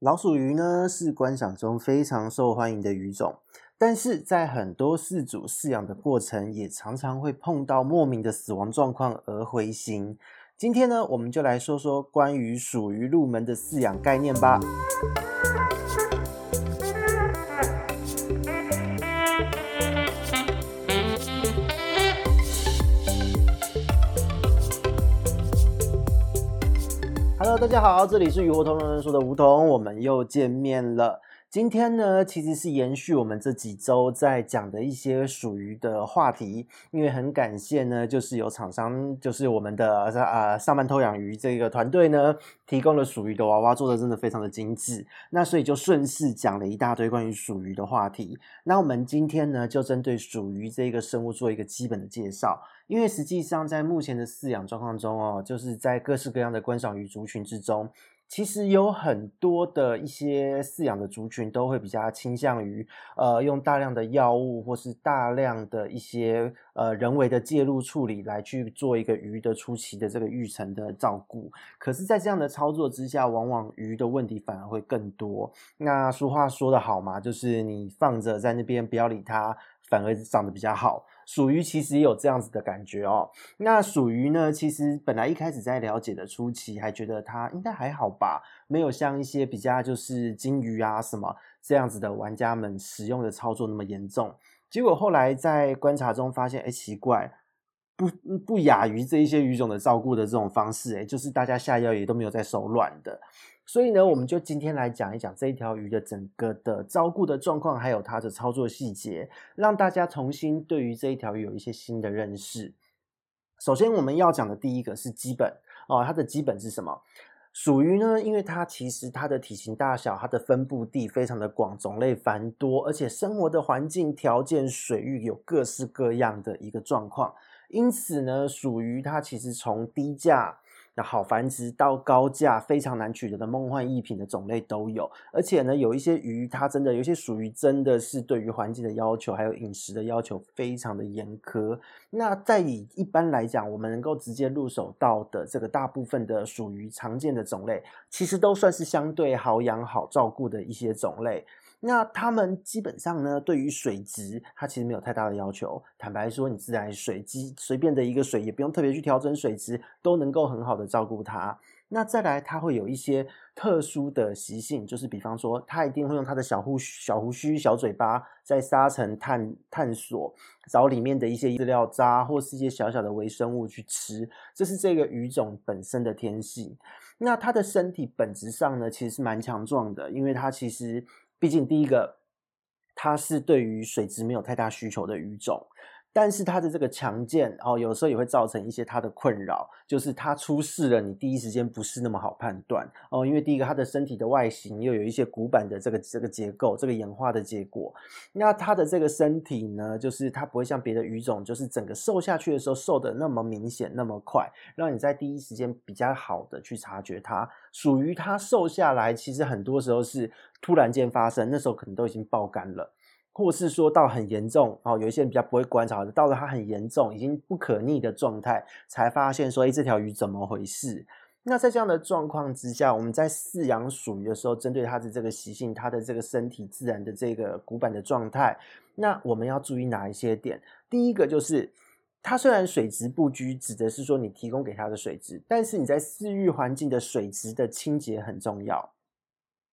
老鼠鱼呢，是观赏中非常受欢迎的鱼种，但是在很多饲主饲养的过程，也常常会碰到莫名的死亡状况而灰心。今天呢，我们就来说说关于鼠鱼入门的饲养概念吧。大家好，这里是鱼活同人说的梧桐，我们又见面了。今天呢，其实是延续我们这几周在讲的一些属鱼的话题，因为很感谢呢，就是有厂商，就是我们的呃上班偷养鱼这个团队呢，提供了属鱼的娃娃，做的真的非常的精致，那所以就顺势讲了一大堆关于属鱼的话题。那我们今天呢，就针对属鱼这个生物做一个基本的介绍，因为实际上在目前的饲养状况中哦，就是在各式各样的观赏鱼族群之中。其实有很多的一些饲养的族群都会比较倾向于，呃，用大量的药物或是大量的一些呃人为的介入处理来去做一个鱼的初期的这个育成的照顾。可是，在这样的操作之下，往往鱼的问题反而会更多。那俗话说得好嘛，就是你放着在那边不要理它，反而长得比较好。属于其实也有这样子的感觉哦。那属于呢，其实本来一开始在了解的初期，还觉得它应该还好吧，没有像一些比较就是金鱼啊什么这样子的玩家们使用的操作那么严重。结果后来在观察中发现，哎，奇怪，不不亚于这一些鱼种的照顾的这种方式，哎，就是大家下药也都没有在手软的。所以呢，我们就今天来讲一讲这一条鱼的整个的照顾的状况，还有它的操作细节，让大家重新对于这一条鱼有一些新的认识。首先，我们要讲的第一个是基本哦，它的基本是什么？属鱼呢，因为它其实它的体型大小，它的分布地非常的广，种类繁多，而且生活的环境条件、水域有各式各样的一个状况，因此呢，属于它其实从低价。好繁殖到高价非常难取得的梦幻逸品的种类都有，而且呢，有一些鱼它真的有些属于真的是对于环境的要求还有饮食的要求非常的严苛。那在以一般来讲，我们能够直接入手到的这个大部分的属于常见的种类，其实都算是相对好养好照顾的一些种类。那他们基本上呢，对于水质，它其实没有太大的要求。坦白说，你自来水机随便的一个水，也不用特别去调整水质，都能够很好的照顾它。那再来，它会有一些特殊的习性，就是比方说，它一定会用它的小胡小胡须、小嘴巴在沙层探探索，找里面的一些饲料渣或是一些小小的微生物去吃，这是这个鱼种本身的天性。那它的身体本质上呢，其实是蛮强壮的，因为它其实。毕竟，第一个，它是对于水质没有太大需求的鱼种。但是它的这个强健哦，有时候也会造成一些它的困扰，就是它出事了，你第一时间不是那么好判断哦。因为第一个，它的身体的外形又有一些骨板的这个这个结构，这个演化的结果。那它的这个身体呢，就是它不会像别的鱼种，就是整个瘦下去的时候瘦得那么明显那么快，让你在第一时间比较好的去察觉它。属于它瘦下来，其实很多时候是突然间发生，那时候可能都已经爆肝了。或是说到很严重哦，有一些人比较不会观察，到了它很严重，已经不可逆的状态，才发现说，哎，这条鱼怎么回事？那在这样的状况之下，我们在饲养鼠鱼的时候，针对它的这个习性，它的这个身体自然的这个骨板的状态，那我们要注意哪一些点？第一个就是，它虽然水质不拘，指的是说你提供给它的水质，但是你在饲育环境的水质的清洁很重要。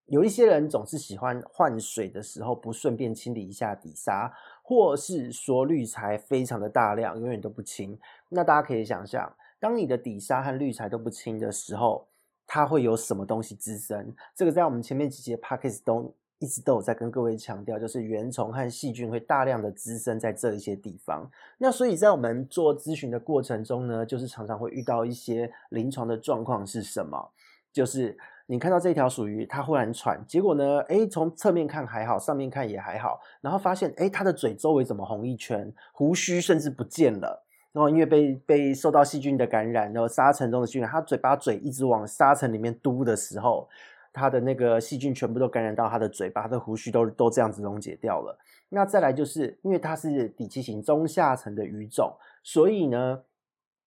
有一些人总是喜欢换水的时候不顺便清理一下底沙，或是说滤材非常的大量，永远都不清。那大家可以想象，当你的底沙和滤材都不清的时候，它会有什么东西滋生？这个在我们前面几节 Podcast 都一直都有在跟各位强调，就是原虫和细菌会大量的滋生在这一些地方。那所以在我们做咨询的过程中呢，就是常常会遇到一些临床的状况是什么？就是。你看到这条鼠鱼，它忽然喘，结果呢，诶，从侧面看还好，上面看也还好，然后发现，诶，它的嘴周围怎么红一圈，胡须甚至不见了，然后因为被被受到细菌的感染，然后沙尘中的细菌，它嘴巴嘴一直往沙尘里面嘟的时候，它的那个细菌全部都感染到它的嘴巴，它的胡须都都这样子溶解掉了。那再来就是因为它是底栖型中下层的鱼种，所以呢，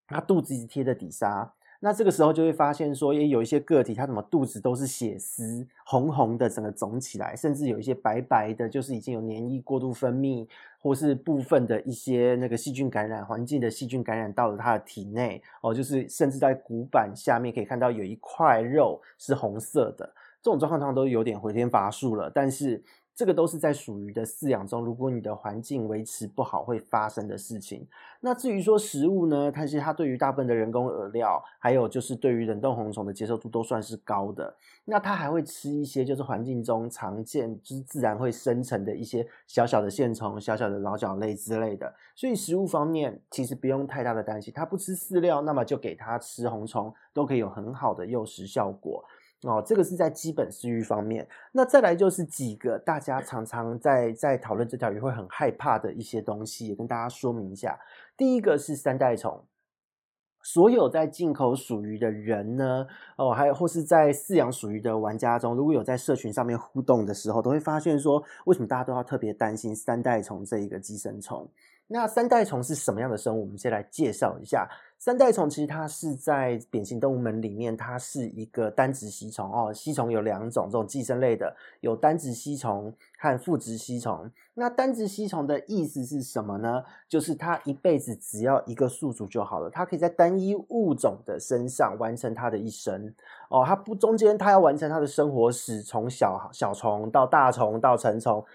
它肚子一直贴着底沙。那这个时候就会发现说，也有一些个体，它怎么肚子都是血丝，红红的，整个肿起来，甚至有一些白白的，就是已经有黏液过度分泌，或是部分的一些那个细菌感染，环境的细菌感染到了它的体内，哦，就是甚至在骨板下面可以看到有一块肉是红色的，这种状况通常都有点回天乏术了，但是。这个都是在属于的饲养中，如果你的环境维持不好会发生的事情。那至于说食物呢，它其实它对于大部分的人工饵料，还有就是对于冷冻红虫的接受度都算是高的。那它还会吃一些就是环境中常见，就是自然会生成的一些小小的线虫、小小的老脚类之类的。所以食物方面其实不用太大的担心，它不吃饲料，那么就给它吃红虫，都可以有很好的诱食效果。哦，这个是在基本饲育方面。那再来就是几个大家常常在在讨论这条鱼会很害怕的一些东西，也跟大家说明一下。第一个是三代虫，所有在进口属鱼的人呢，哦，还有或是在饲养属鱼的玩家中，如果有在社群上面互动的时候，都会发现说，为什么大家都要特别担心三代虫这一个寄生虫？那三代虫是什么样的生物？我们先来介绍一下。三代虫其实它是在扁形动物门里面，它是一个单殖吸虫哦。吸虫有两种，这种寄生类的有单殖吸虫和复殖吸虫。那单殖吸虫的意思是什么呢？就是它一辈子只要一个宿主就好了，它可以在单一物种的身上完成它的一生哦。它不中间，它要完成它的生活史，从小小虫到大虫到成虫。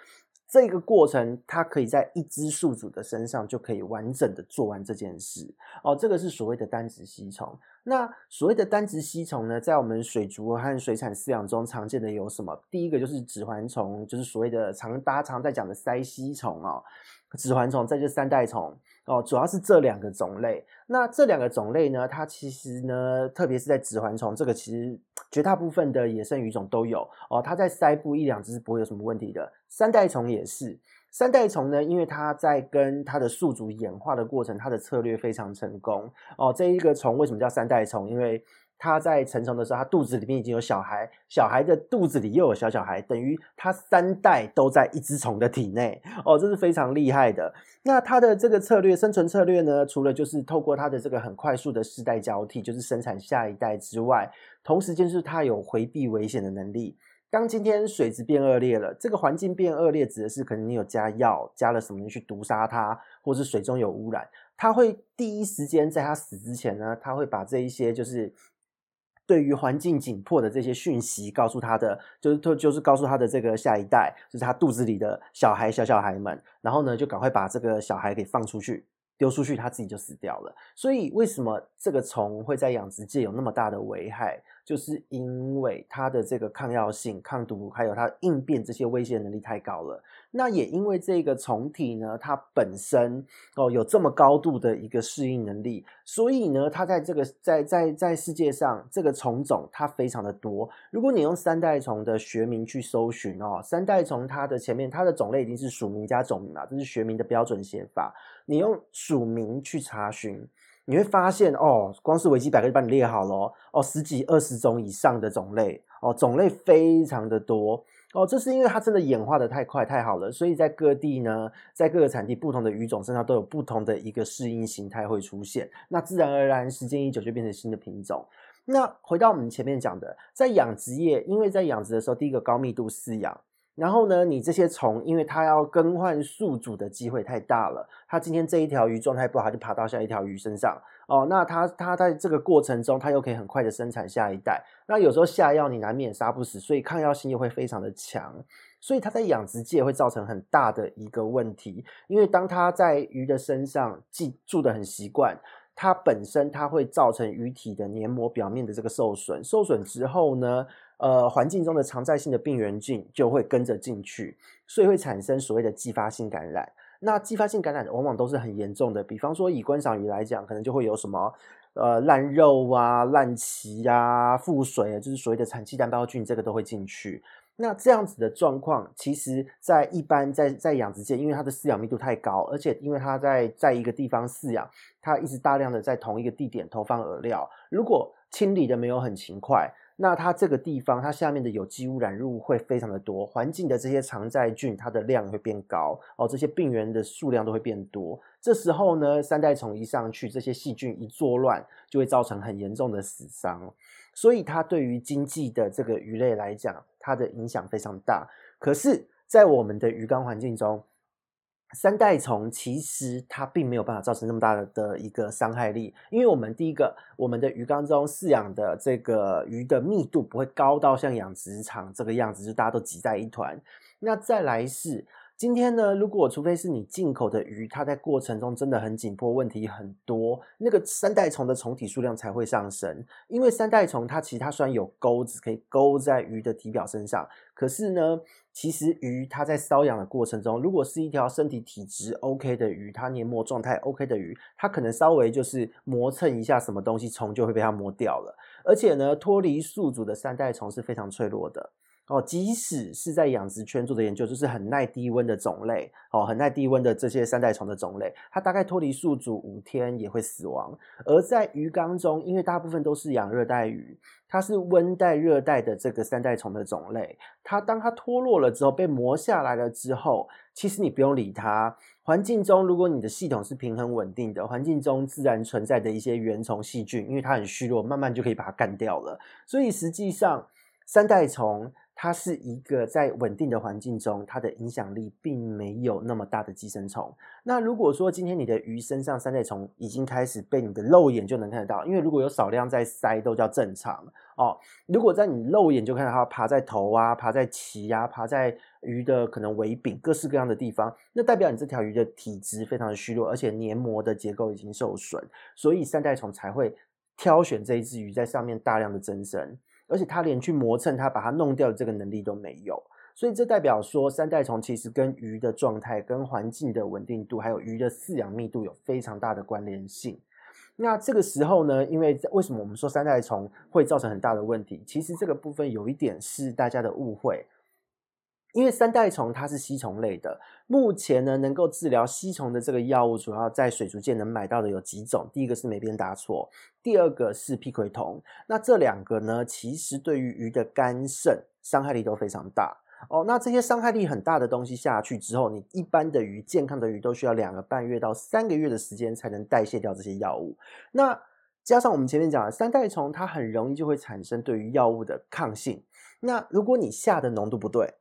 这个过程，它可以在一只宿主的身上就可以完整的做完这件事哦。这个是所谓的单殖吸虫。那所谓的单殖吸虫呢，在我们水族和水产饲养中常见的有什么？第一个就是指环虫，就是所谓的常大家常在讲的鳃吸虫哦。指环虫，再就是三代虫哦，主要是这两个种类。那这两个种类呢，它其实呢，特别是在指环虫这个，其实绝大部分的野生鱼种都有哦。它在鳃部一两只是不会有什么问题的。三代虫也是，三代虫呢，因为它在跟它的宿主演化的过程，它的策略非常成功哦。这一个虫为什么叫三代虫？因为他在成虫的时候，他肚子里面已经有小孩，小孩的肚子里又有小小孩，等于他三代都在一只虫的体内哦，这是非常厉害的。那它的这个策略，生存策略呢，除了就是透过它的这个很快速的世代交替，就是生产下一代之外，同时就是它有回避危险的能力。当今天水质变恶劣了，这个环境变恶劣，指的是可能你有加药，加了什么去毒杀它，或是水中有污染，它会第一时间在它死之前呢，它会把这一些就是。对于环境紧迫的这些讯息，告诉他的就是他就是告诉他的这个下一代，就是他肚子里的小孩小小孩们，然后呢，就赶快把这个小孩给放出去，丢出去，他自己就死掉了。所以为什么这个虫会在养殖界有那么大的危害？就是因为它的这个抗药性、抗毒，还有它应变这些威胁能力太高了。那也因为这个虫体呢，它本身哦有这么高度的一个适应能力，所以呢，它在这个在在在世界上这个虫种它非常的多。如果你用三代虫的学名去搜寻哦，三代虫它的前面它的种类已经是属名加种名了，这是学名的标准写法。你用属名去查询。你会发现哦，光是维基百科就帮你列好了哦，十几二十种以上的种类哦，种类非常的多哦，这是因为它真的演化的太快太好了，所以在各地呢，在各个产地不同的鱼种身上都有不同的一个适应形态会出现，那自然而然时间一久就变成新的品种。那回到我们前面讲的，在养殖业，因为在养殖的时候，第一个高密度饲养。然后呢，你这些虫，因为它要更换宿主的机会太大了，它今天这一条鱼状态不好，就爬到下一条鱼身上哦。那它它在这个过程中，它又可以很快的生产下一代。那有时候下药你难免杀不死，所以抗药性又会非常的强，所以它在养殖界会造成很大的一个问题。因为当它在鱼的身上寄住得很习惯，它本身它会造成鱼体的黏膜表面的这个受损，受损之后呢，呃，环境中的常在性的病原菌就会跟着进去，所以会产生所谓的继发性感染。那继发性感染往往都是很严重的，比方说以观赏鱼来讲，可能就会有什么呃烂肉啊、烂鳍啊、腹水啊，就是所谓的产气单胞菌，这个都会进去。那这样子的状况，其实在一般在在养殖界，因为它的饲养密度太高，而且因为它在在一个地方饲养，它一直大量的在同一个地点投放饵料，如果清理的没有很勤快。那它这个地方它下面的有机污染物会非常的多，环境的这些常在菌它的量会变高哦，这些病原的数量都会变多。这时候呢，三代虫一上去，这些细菌一作乱，就会造成很严重的死伤。所以它对于经济的这个鱼类来讲，它的影响非常大。可是，在我们的鱼缸环境中，三代虫其实它并没有办法造成那么大的一个伤害力，因为我们第一个，我们的鱼缸中饲养的这个鱼的密度不会高到像养殖场这个样子，就大家都挤在一团。那再来是。今天呢，如果除非是你进口的鱼，它在过程中真的很紧迫，问题很多，那个三代虫的虫体数量才会上升。因为三代虫它其实它虽然有钩子可以勾在鱼的体表身上，可是呢，其实鱼它在瘙痒的过程中，如果是一条身体体质 OK 的鱼，它黏膜状态 OK 的鱼，它可能稍微就是磨蹭一下什么东西，虫就会被它磨掉了。而且呢，脱离宿主的三代虫是非常脆弱的。哦，即使是在养殖圈做的研究，就是很耐低温的种类，哦，很耐低温的这些三代虫的种类，它大概脱离宿主五天也会死亡。而在鱼缸中，因为大部分都是养热带鱼，它是温带、热带的这个三代虫的种类，它当它脱落了之后，被磨下来了之后，其实你不用理它。环境中，如果你的系统是平衡稳定的，环境中自然存在的一些原虫细菌，因为它很虚弱，慢慢就可以把它干掉了。所以实际上，三代虫。它是一个在稳定的环境中，它的影响力并没有那么大的寄生虫。那如果说今天你的鱼身上三代虫已经开始被你的肉眼就能看得到，因为如果有少量在鳃都叫正常哦。如果在你肉眼就看到它爬在头啊、爬在鳍啊、爬在鱼的可能尾柄各式各样的地方，那代表你这条鱼的体质非常的虚弱，而且黏膜的结构已经受损，所以三代虫才会挑选这一只鱼在上面大量的增生。而且它连去磨蹭它，把它弄掉的这个能力都没有，所以这代表说三代虫其实跟鱼的状态、跟环境的稳定度，还有鱼的饲养密度有非常大的关联性。那这个时候呢，因为为什么我们说三代虫会造成很大的问题？其实这个部分有一点是大家的误会。因为三代虫它是吸虫类的，目前呢能够治疗吸虫的这个药物，主要在水族界能买到的有几种。第一个是美边达唑，第二个是吡喹酮。那这两个呢，其实对于鱼的肝肾伤害力都非常大哦。那这些伤害力很大的东西下去之后，你一般的鱼、健康的鱼都需要两个半月到三个月的时间才能代谢掉这些药物。那加上我们前面讲的三代虫，它很容易就会产生对于药物的抗性。那如果你下的浓度不对，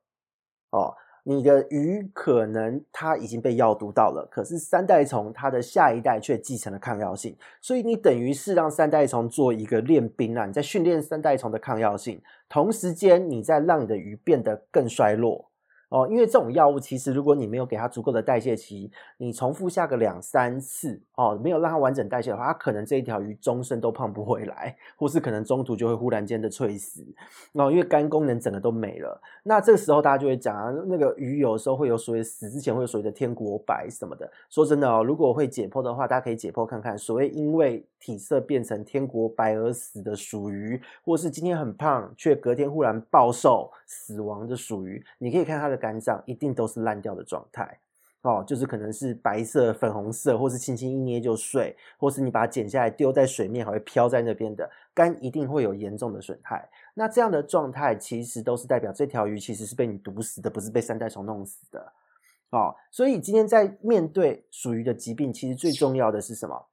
哦，你的鱼可能它已经被药毒到了，可是三代虫它的下一代却继承了抗药性，所以你等于是让三代虫做一个练兵啊，你在训练三代虫的抗药性，同时间你在让你的鱼变得更衰弱。哦，因为这种药物其实，如果你没有给它足够的代谢期，你重复下个两三次，哦，没有让它完整代谢的话，它可能这一条鱼终身都胖不回来，或是可能中途就会忽然间的猝死。哦，因为肝功能整个都没了。那这个时候大家就会讲啊，那个鱼有时候会有所谓死之前会有所谓的天国白什么的。说真的哦，如果会解剖的话，大家可以解剖看看，所谓因为体色变成天国白而死的属鱼，或是今天很胖却隔天忽然暴瘦死亡的属鱼，你可以看它的。肝脏一定都是烂掉的状态，哦，就是可能是白色、粉红色，或是轻轻一捏就碎，或是你把它剪下来丢在水面还会飘在那边的肝，一定会有严重的损害。那这样的状态其实都是代表这条鱼其实是被你毒死的，不是被三代虫弄死的，哦。所以今天在面对属鱼的疾病，其实最重要的是什么？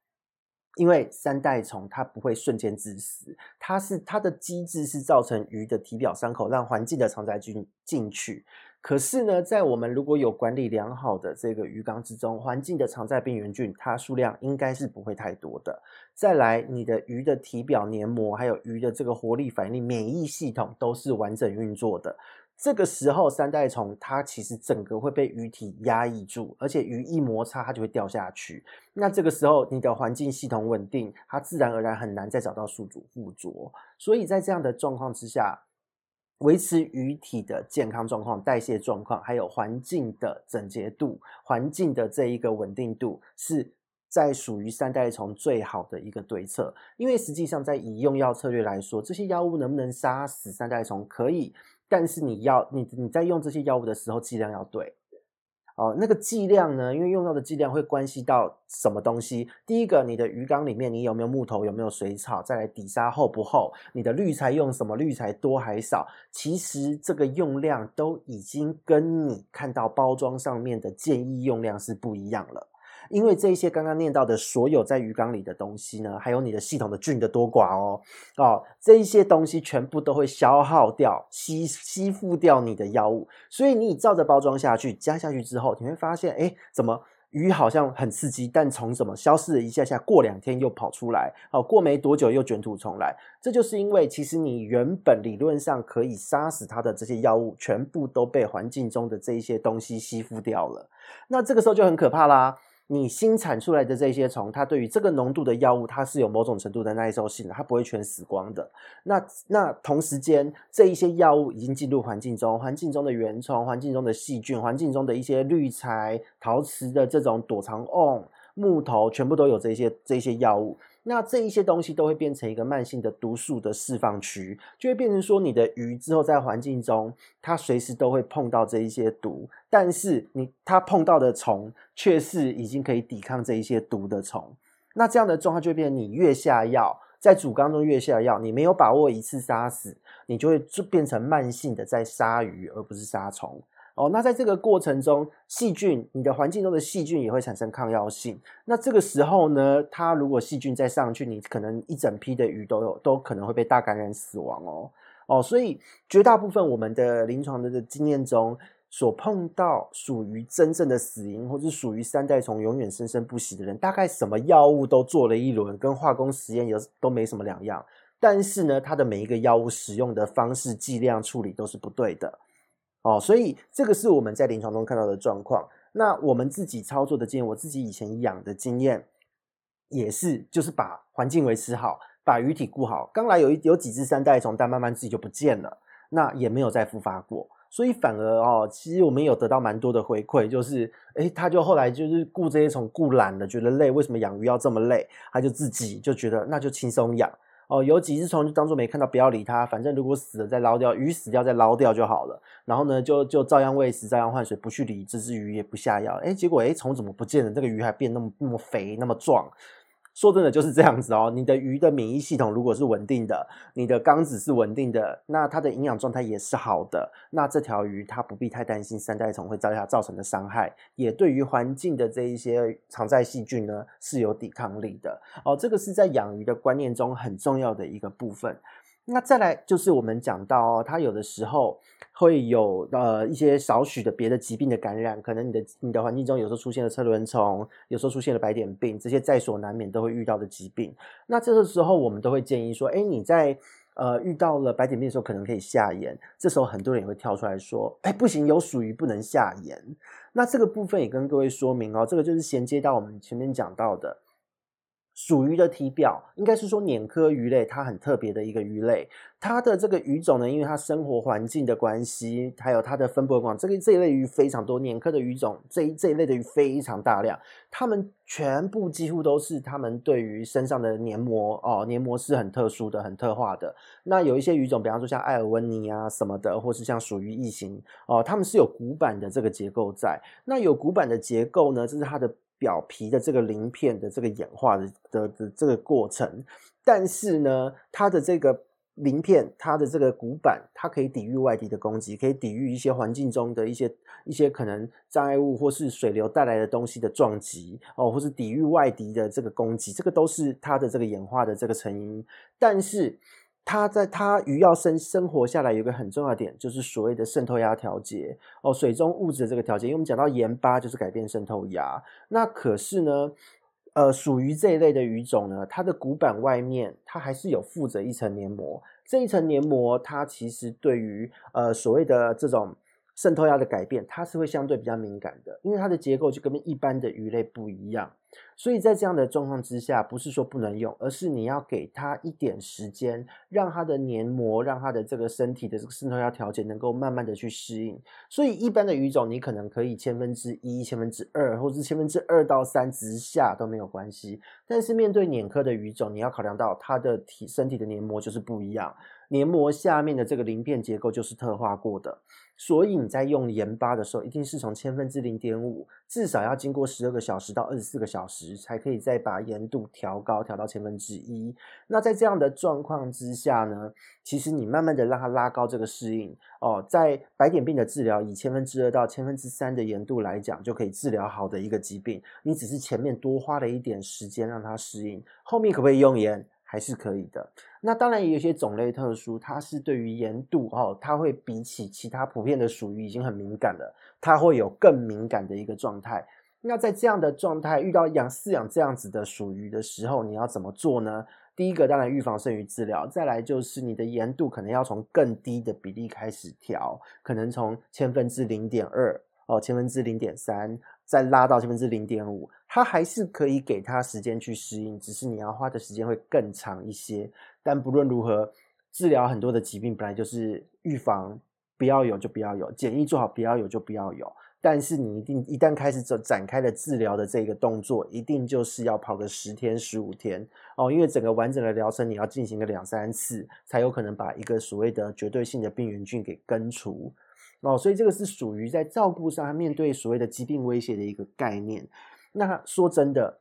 因为三代虫它不会瞬间致死，它是它的机制是造成鱼的体表伤口，让环境的常在菌进去。可是呢，在我们如果有管理良好的这个鱼缸之中，环境的常在病原菌，它数量应该是不会太多的。再来，你的鱼的体表黏膜，还有鱼的这个活力反应、免疫系统都是完整运作的。这个时候，三代虫它其实整个会被鱼体压抑住，而且鱼一摩擦它就会掉下去。那这个时候，你的环境系统稳定，它自然而然很难再找到宿主附着。所以在这样的状况之下，维持鱼体的健康状况、代谢状况，还有环境的整洁度、环境的这一个稳定度，是在属于三代虫最好的一个对策。因为实际上，在以用药策略来说，这些药物能不能杀死三代虫？可以，但是你要你你在用这些药物的时候，剂量要对。哦，那个剂量呢？因为用到的剂量会关系到什么东西？第一个，你的鱼缸里面你有没有木头，有没有水草？再来底沙厚不厚？你的滤材用什么滤材多还少？其实这个用量都已经跟你看到包装上面的建议用量是不一样了。因为这一些刚刚念到的所有在鱼缸里的东西呢，还有你的系统的菌的多寡哦，哦，这一些东西全部都会消耗掉、吸吸附掉你的药物，所以你照着包装下去，加下去之后，你会发现，哎，怎么鱼好像很刺激，但从什么消失了一下下，过两天又跑出来，哦，过没多久又卷土重来，这就是因为其实你原本理论上可以杀死它的这些药物，全部都被环境中的这一些东西吸附掉了，那这个时候就很可怕啦。你新产出来的这些虫，它对于这个浓度的药物，它是有某种程度的耐受性的，它不会全死光的。那那同时间，这一些药物已经进入环境中，环境中的原虫、环境中的细菌、环境中的一些滤材、陶瓷的这种躲藏瓮、木头，全部都有这些这些药物。那这一些东西都会变成一个慢性的毒素的释放区，就会变成说你的鱼之后在环境中，它随时都会碰到这一些毒，但是你它碰到的虫却是已经可以抵抗这一些毒的虫。那这样的状况就变成你越下药，在主缸中越下药，你没有把握一次杀死，你就会就变成慢性的在杀鱼，而不是杀虫。哦，那在这个过程中，细菌，你的环境中的细菌也会产生抗药性。那这个时候呢，它如果细菌再上去，你可能一整批的鱼都有，都可能会被大感染死亡哦。哦，所以绝大部分我们的临床的经验中，所碰到属于真正的死因，或是属于三代虫永远生生不息的人，大概什么药物都做了一轮，跟化工实验有都没什么两样。但是呢，它的每一个药物使用的方式、剂量处理都是不对的。哦，所以这个是我们在临床中看到的状况。那我们自己操作的经验，我自己以前养的经验也是，就是把环境维持好，把鱼体顾好。刚来有一有几只三代虫，但慢慢自己就不见了，那也没有再复发过。所以反而哦，其实我们有得到蛮多的回馈，就是诶，他就后来就是顾这些虫顾懒了，觉得累，为什么养鱼要这么累？他就自己就觉得那就轻松养。哦，有几只虫就当做没看到，不要理它，反正如果死了再捞掉，鱼死掉再捞掉就好了。然后呢，就就照样喂食，照样换水，不去理这只鱼，也不下药。哎，结果哎，虫怎么不见了？这个鱼还变那么那么肥，那么壮。说真的就是这样子哦，你的鱼的免疫系统如果是稳定的，你的缸子是稳定的，那它的营养状态也是好的，那这条鱼它不必太担心三代虫会造它造成的伤害，也对于环境的这一些常在细菌呢是有抵抗力的哦。这个是在养鱼的观念中很重要的一个部分。那再来就是我们讲到哦，它有的时候会有呃一些少许的别的疾病的感染，可能你的你的环境中有时候出现了车轮虫，有时候出现了白点病，这些在所难免都会遇到的疾病。那这个时候我们都会建议说，哎，你在呃遇到了白点病的时候，可能可以下盐。这时候很多人也会跳出来说，哎，不行，有属于不能下盐。那这个部分也跟各位说明哦，这个就是衔接到我们前面讲到的。属鱼的体表应该是说碾科鱼类，它很特别的一个鱼类。它的这个鱼种呢，因为它生活环境的关系，还有它的分布广，这个这一类鱼非常多。碾科的鱼种这一这一类的鱼非常大量，它们全部几乎都是它们对于身上的黏膜哦，黏膜是很特殊的、很特化的。那有一些鱼种，比方说像艾尔温尼啊什么的，或是像属于异形哦，它们是有骨板的这个结构在。那有骨板的结构呢，这是它的。表皮的这个鳞片的这个演化的的的这个过程，但是呢，它的这个鳞片，它的这个骨板，它可以抵御外敌的攻击，可以抵御一些环境中的一些一些可能障碍物或是水流带来的东西的撞击哦，或是抵御外敌的这个攻击，这个都是它的这个演化的这个成因，但是。它在它鱼要生生活下来，有个很重要的点，就是所谓的渗透压调节。哦，水中物质的这个调节。因为我们讲到盐巴就是改变渗透压，那可是呢，呃，属于这一类的鱼种呢，它的骨板外面它还是有附着一层黏膜，这一层黏膜它其实对于呃所谓的这种渗透压的改变，它是会相对比较敏感的，因为它的结构就跟一般的鱼类不一样。所以在这样的状况之下，不是说不能用，而是你要给它一点时间，让它的黏膜，让它的这个身体的这个渗透压调节能够慢慢的去适应。所以一般的鱼种，你可能可以千分之一、千分之二，或是千分之二到三之下都没有关系。但是面对鲶科的鱼种，你要考量到它的体身体的黏膜就是不一样。黏膜下面的这个鳞片结构就是特化过的，所以你在用盐巴的时候，一定是从千分之零点五，至少要经过十二个小时到二十四个小时，才可以再把盐度调高，调到千分之一。那在这样的状况之下呢，其实你慢慢的让它拉高这个适应哦，在白点病的治疗，以千分之二到千分之三的盐度来讲，就可以治疗好的一个疾病。你只是前面多花了一点时间让它适应，后面可不可以用盐？还是可以的。那当然也有些种类特殊，它是对于盐度哦，它会比起其他普遍的属于已经很敏感了，它会有更敏感的一个状态。那在这样的状态遇到养饲养这样子的鼠鱼的时候，你要怎么做呢？第一个当然预防胜于治疗，再来就是你的盐度可能要从更低的比例开始调，可能从千分之零点二哦，千分之零点三。再拉到千分之零点五，它还是可以给它时间去适应，只是你要花的时间会更长一些。但不论如何，治疗很多的疾病本来就是预防，不要有就不要有，检疫做好不要有就不要有。但是你一定一旦开始走展开了治疗的这个动作，一定就是要跑个十天十五天哦，因为整个完整的疗程你要进行个两三次，才有可能把一个所谓的绝对性的病原菌给根除。哦，所以这个是属于在照顾上，面对所谓的疾病威胁的一个概念。那说真的，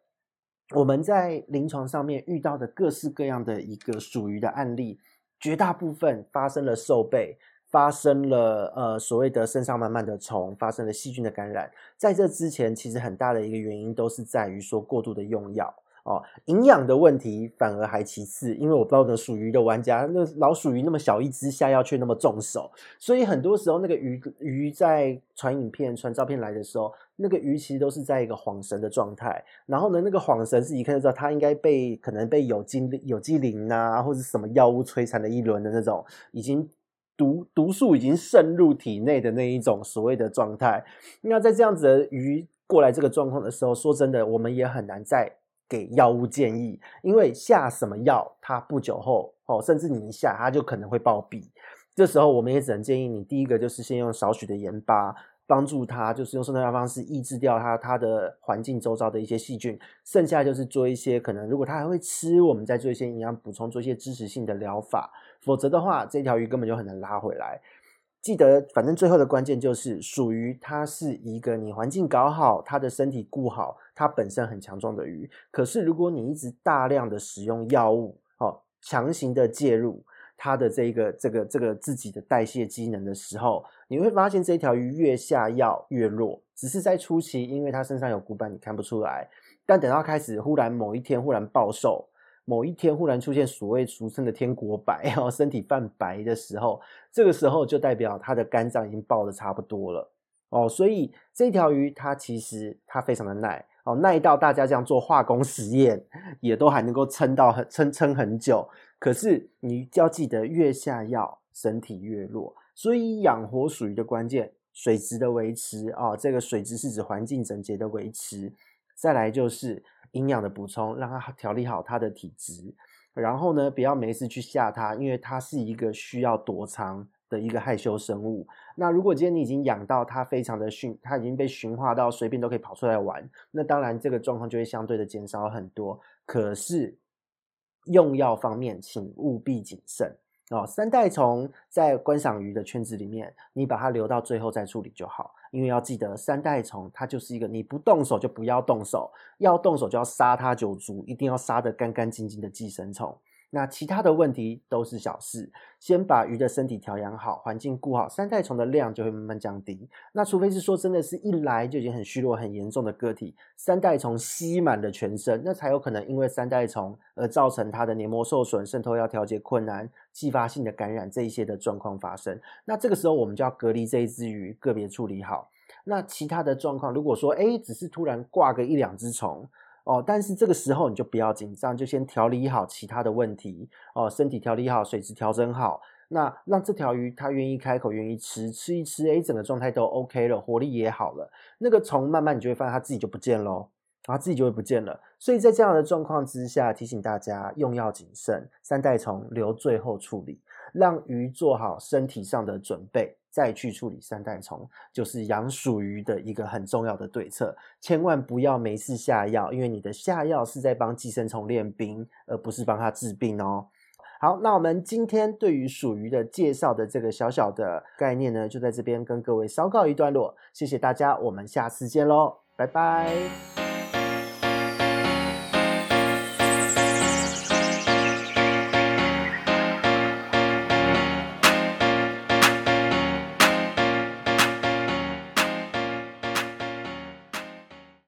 我们在临床上面遇到的各式各样的一个属于的案例，绝大部分发生了受背，发生了呃所谓的身上满满的虫，发生了细菌的感染。在这之前，其实很大的一个原因都是在于说过度的用药。哦，营养的问题反而还其次，因为我不知道的属鱼的玩家，那老属鱼那么小一只，下药却那么重手，所以很多时候那个鱼鱼在传影片、传照片来的时候，那个鱼其实都是在一个恍神的状态。然后呢，那个恍神是一看就知道它应该被可能被有机有机磷啊，或者什么药物摧残了一轮的那种，已经毒毒素已经渗入体内的那一种所谓的状态。那在这样子的鱼过来这个状况的时候，说真的，我们也很难再。给药物建议，因为下什么药，它不久后哦，甚至你一下，它就可能会暴毙。这时候，我们也只能建议你，第一个就是先用少许的盐巴，帮助它，就是用渗透压方式抑制掉它它的环境周遭的一些细菌。剩下就是做一些可能，如果它还会吃，我们再做一些营养补充，做一些支持性的疗法。否则的话，这条鱼根本就很难拉回来。记得，反正最后的关键就是属于，它是一个你环境搞好，它的身体顾好，它本身很强壮的鱼。可是如果你一直大量的使用药物，哦，强行的介入它的这个这个这个自己的代谢机能的时候，你会发现这条鱼越下药越弱。只是在初期，因为它身上有骨板，你看不出来。但等到开始，忽然某一天忽然暴瘦。某一天忽然出现所谓俗称的天国白，哦，身体泛白的时候，这个时候就代表它的肝脏已经爆得差不多了哦。所以这条鱼它其实它非常的耐哦，耐到大家这样做化工实验也都还能够撑到很撑撑很久。可是你就要记得，越下药身体越弱。所以养活属鱼的关键，水质的维持啊，这个水质是指环境整洁的维持，再来就是。营养的补充，让它调理好它的体质，然后呢，不要没事去吓它，因为它是一个需要躲藏的一个害羞生物。那如果今天你已经养到它非常的驯，它已经被驯化到随便都可以跑出来玩，那当然这个状况就会相对的减少很多。可是用药方面，请务必谨慎。哦，三代虫在观赏鱼的圈子里面，你把它留到最后再处理就好，因为要记得三代虫它就是一个你不动手就不要动手，要动手就要杀它九族，一定要杀得干干净净的寄生虫。那其他的问题都是小事，先把鱼的身体调养好，环境顾好，三代虫的量就会慢慢降低。那除非是说真的是一来就已经很虚弱、很严重的个体，三代虫吸满了全身，那才有可能因为三代虫而造成它的黏膜受损、渗透压调节困难、继发性的感染这一些的状况发生。那这个时候我们就要隔离这一只鱼，个别处理好。那其他的状况，如果说诶只是突然挂个一两只虫。哦，但是这个时候你就不要紧张，就先调理好其他的问题哦，身体调理好，水质调整好，那让这条鱼它愿意开口，愿意吃，吃一吃，哎，整个状态都 OK 了，活力也好了，那个虫慢慢你就会发现它自己就不见喽。然后自己就会不见了。所以在这样的状况之下，提醒大家用药谨慎，三代虫留最后处理，让鱼做好身体上的准备，再去处理三代虫，就是养鼠鱼的一个很重要的对策。千万不要没事下药，因为你的下药是在帮寄生虫练兵，而不是帮它治病哦。好，那我们今天对于属鱼的介绍的这个小小的概念呢，就在这边跟各位稍告一段落。谢谢大家，我们下次见喽，拜拜。